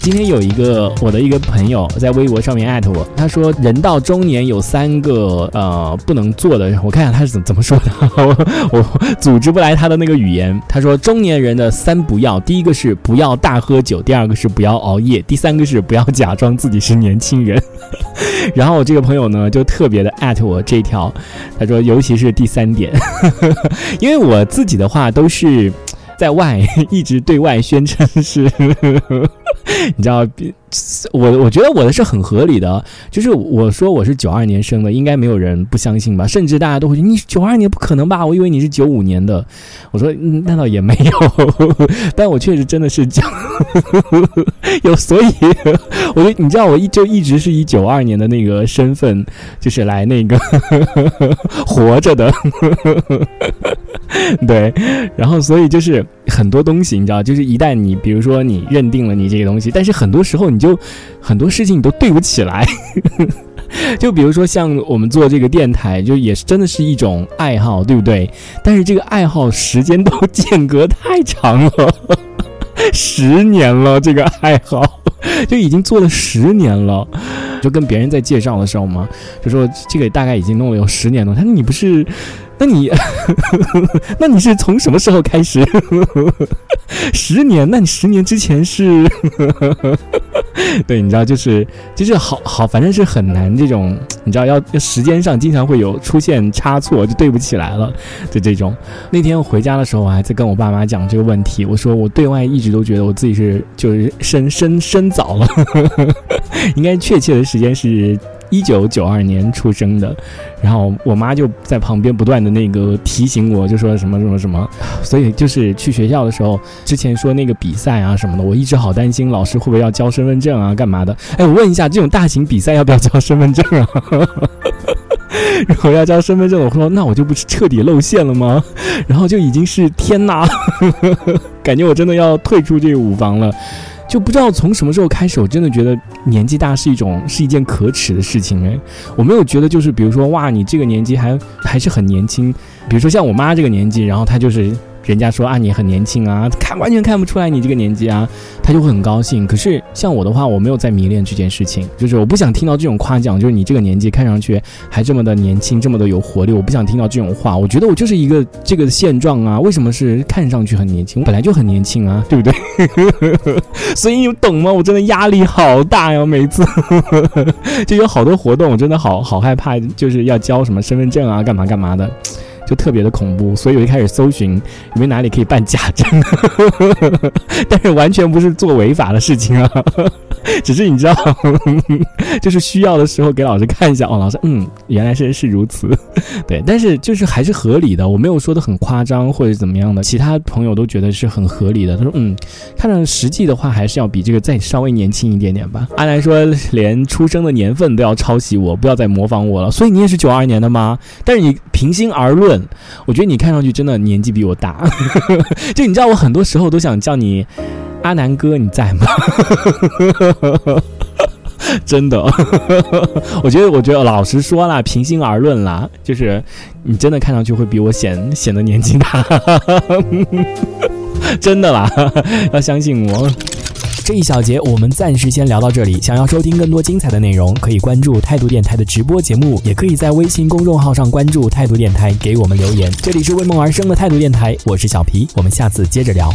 今天有一个我的一个朋友在微博上面艾特我，他说人到中年有三个呃不能做的，我看下他是怎怎么说的，我我组织不来他的那个语言。他说中年人的三不要，第一个是不要大喝酒，第二个是不要熬夜，第三个是不要假装自己是年轻人。然后我这个朋友呢就特别的艾特我这条，他说尤其是第三点，因为我自己的话都是。在外 一直对外宣称是，你知道，我我觉得我的是很合理的，就是我说我是九二年生的，应该没有人不相信吧？甚至大家都会觉得你九二年不可能吧？我以为你是九五年的。我说那倒也没有，但我确实真的是九 有，所以我就你知道，我一就一直是以九二年的那个身份，就是来那个活着的。对，然后所以就是很多东西，你知道，就是一旦你比如说你认定了你这个东西，但是很多时候你就很多事情你都对不起来。就比如说像我们做这个电台，就也是真的是一种爱好，对不对？但是这个爱好时间都 间隔太长了，十年了，这个爱好就已经做了十年了。就跟别人在介绍的时候嘛，就说这个大概已经弄了有十年了。他说你不是。那你，那你是从什么时候开始？十年？那你十年之前是？对，你知道，就是就是好好，反正是很难这种，你知道，要时间上经常会有出现差错，就对不起来了，就这种。那天我回家的时候，我还在跟我爸妈讲这个问题，我说我对外一直都觉得我自己是就是生生生早了，应该确切的时间是。一九九二年出生的，然后我妈就在旁边不断的那个提醒我，就说什么什么什么，所以就是去学校的时候，之前说那个比赛啊什么的，我一直好担心老师会不会要交身份证啊，干嘛的？哎，我问一下，这种大型比赛要不要交身份证啊？如果要交身份证，我说那我就不是彻底露馅了吗？然后就已经是天哪，感觉我真的要退出这个舞房了。就不知道从什么时候开始，我真的觉得年纪大是一种是一件可耻的事情哎，我没有觉得就是比如说哇，你这个年纪还还是很年轻，比如说像我妈这个年纪，然后她就是。人家说啊，你很年轻啊，看完全看不出来你这个年纪啊，他就会很高兴。可是像我的话，我没有在迷恋这件事情，就是我不想听到这种夸奖，就是你这个年纪看上去还这么的年轻，这么的有活力，我不想听到这种话。我觉得我就是一个这个现状啊，为什么是看上去很年轻？我本来就很年轻啊，对不对？所以你懂吗？我真的压力好大呀，每次 就有好多活动，我真的好好害怕，就是要交什么身份证啊，干嘛干嘛的。就特别的恐怖，所以我一开始搜寻有没有哪里可以办假 证，但是完全不是做违法的事情啊。只是你知道，就是需要的时候给老师看一下哦。老师，嗯，原来是是如此，对。但是就是还是合理的，我没有说的很夸张或者怎么样的。其他朋友都觉得是很合理的。他说，嗯，看着实际的话还是要比这个再稍微年轻一点点吧。阿兰说，连出生的年份都要抄袭我，不要再模仿我了。所以你也是九二年的吗？但是你平心而论，我觉得你看上去真的年纪比我大。就你知道，我很多时候都想叫你。阿南哥，你在吗？真的，我觉得，我觉得，老实说啦，平心而论啦，就是你真的看上去会比我显显得年纪大，真的啦，要相信我。这一小节我们暂时先聊到这里。想要收听更多精彩的内容，可以关注态度电台的直播节目，也可以在微信公众号上关注态度电台，给我们留言。这里是为梦而生的态度电台，我是小皮，我们下次接着聊。